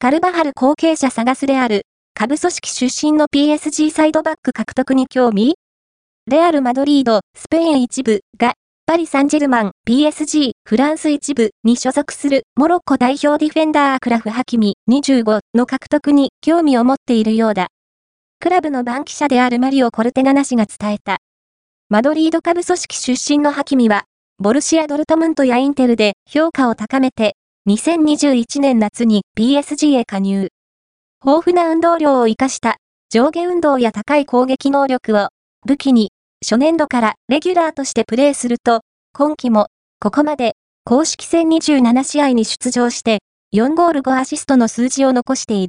カルバハル後継者探すレアル、下部組織出身の PSG サイドバック獲得に興味？レアル・マドリード、スペイン一部が、パリ・サンジェルマン、PSG、フランス一部に所属するモロッコ代表ディフェンダーアクラフ・ハキミ25の獲得に興味を持っているようだ。クラブの番記者であるマリオ・コルテガナ氏が伝えた。マドリード下部組織出身のハキミは、ボルシア・ドルトムントやインテルで評価を高めて、2021年夏に PSG へ加入。豊富な運動量を活かした上下運動や高い攻撃能力を武器に初年度からレギュラーとしてプレーすると、今季もここまで公式戦27試合に出場して4ゴール5アシストの数字を残している。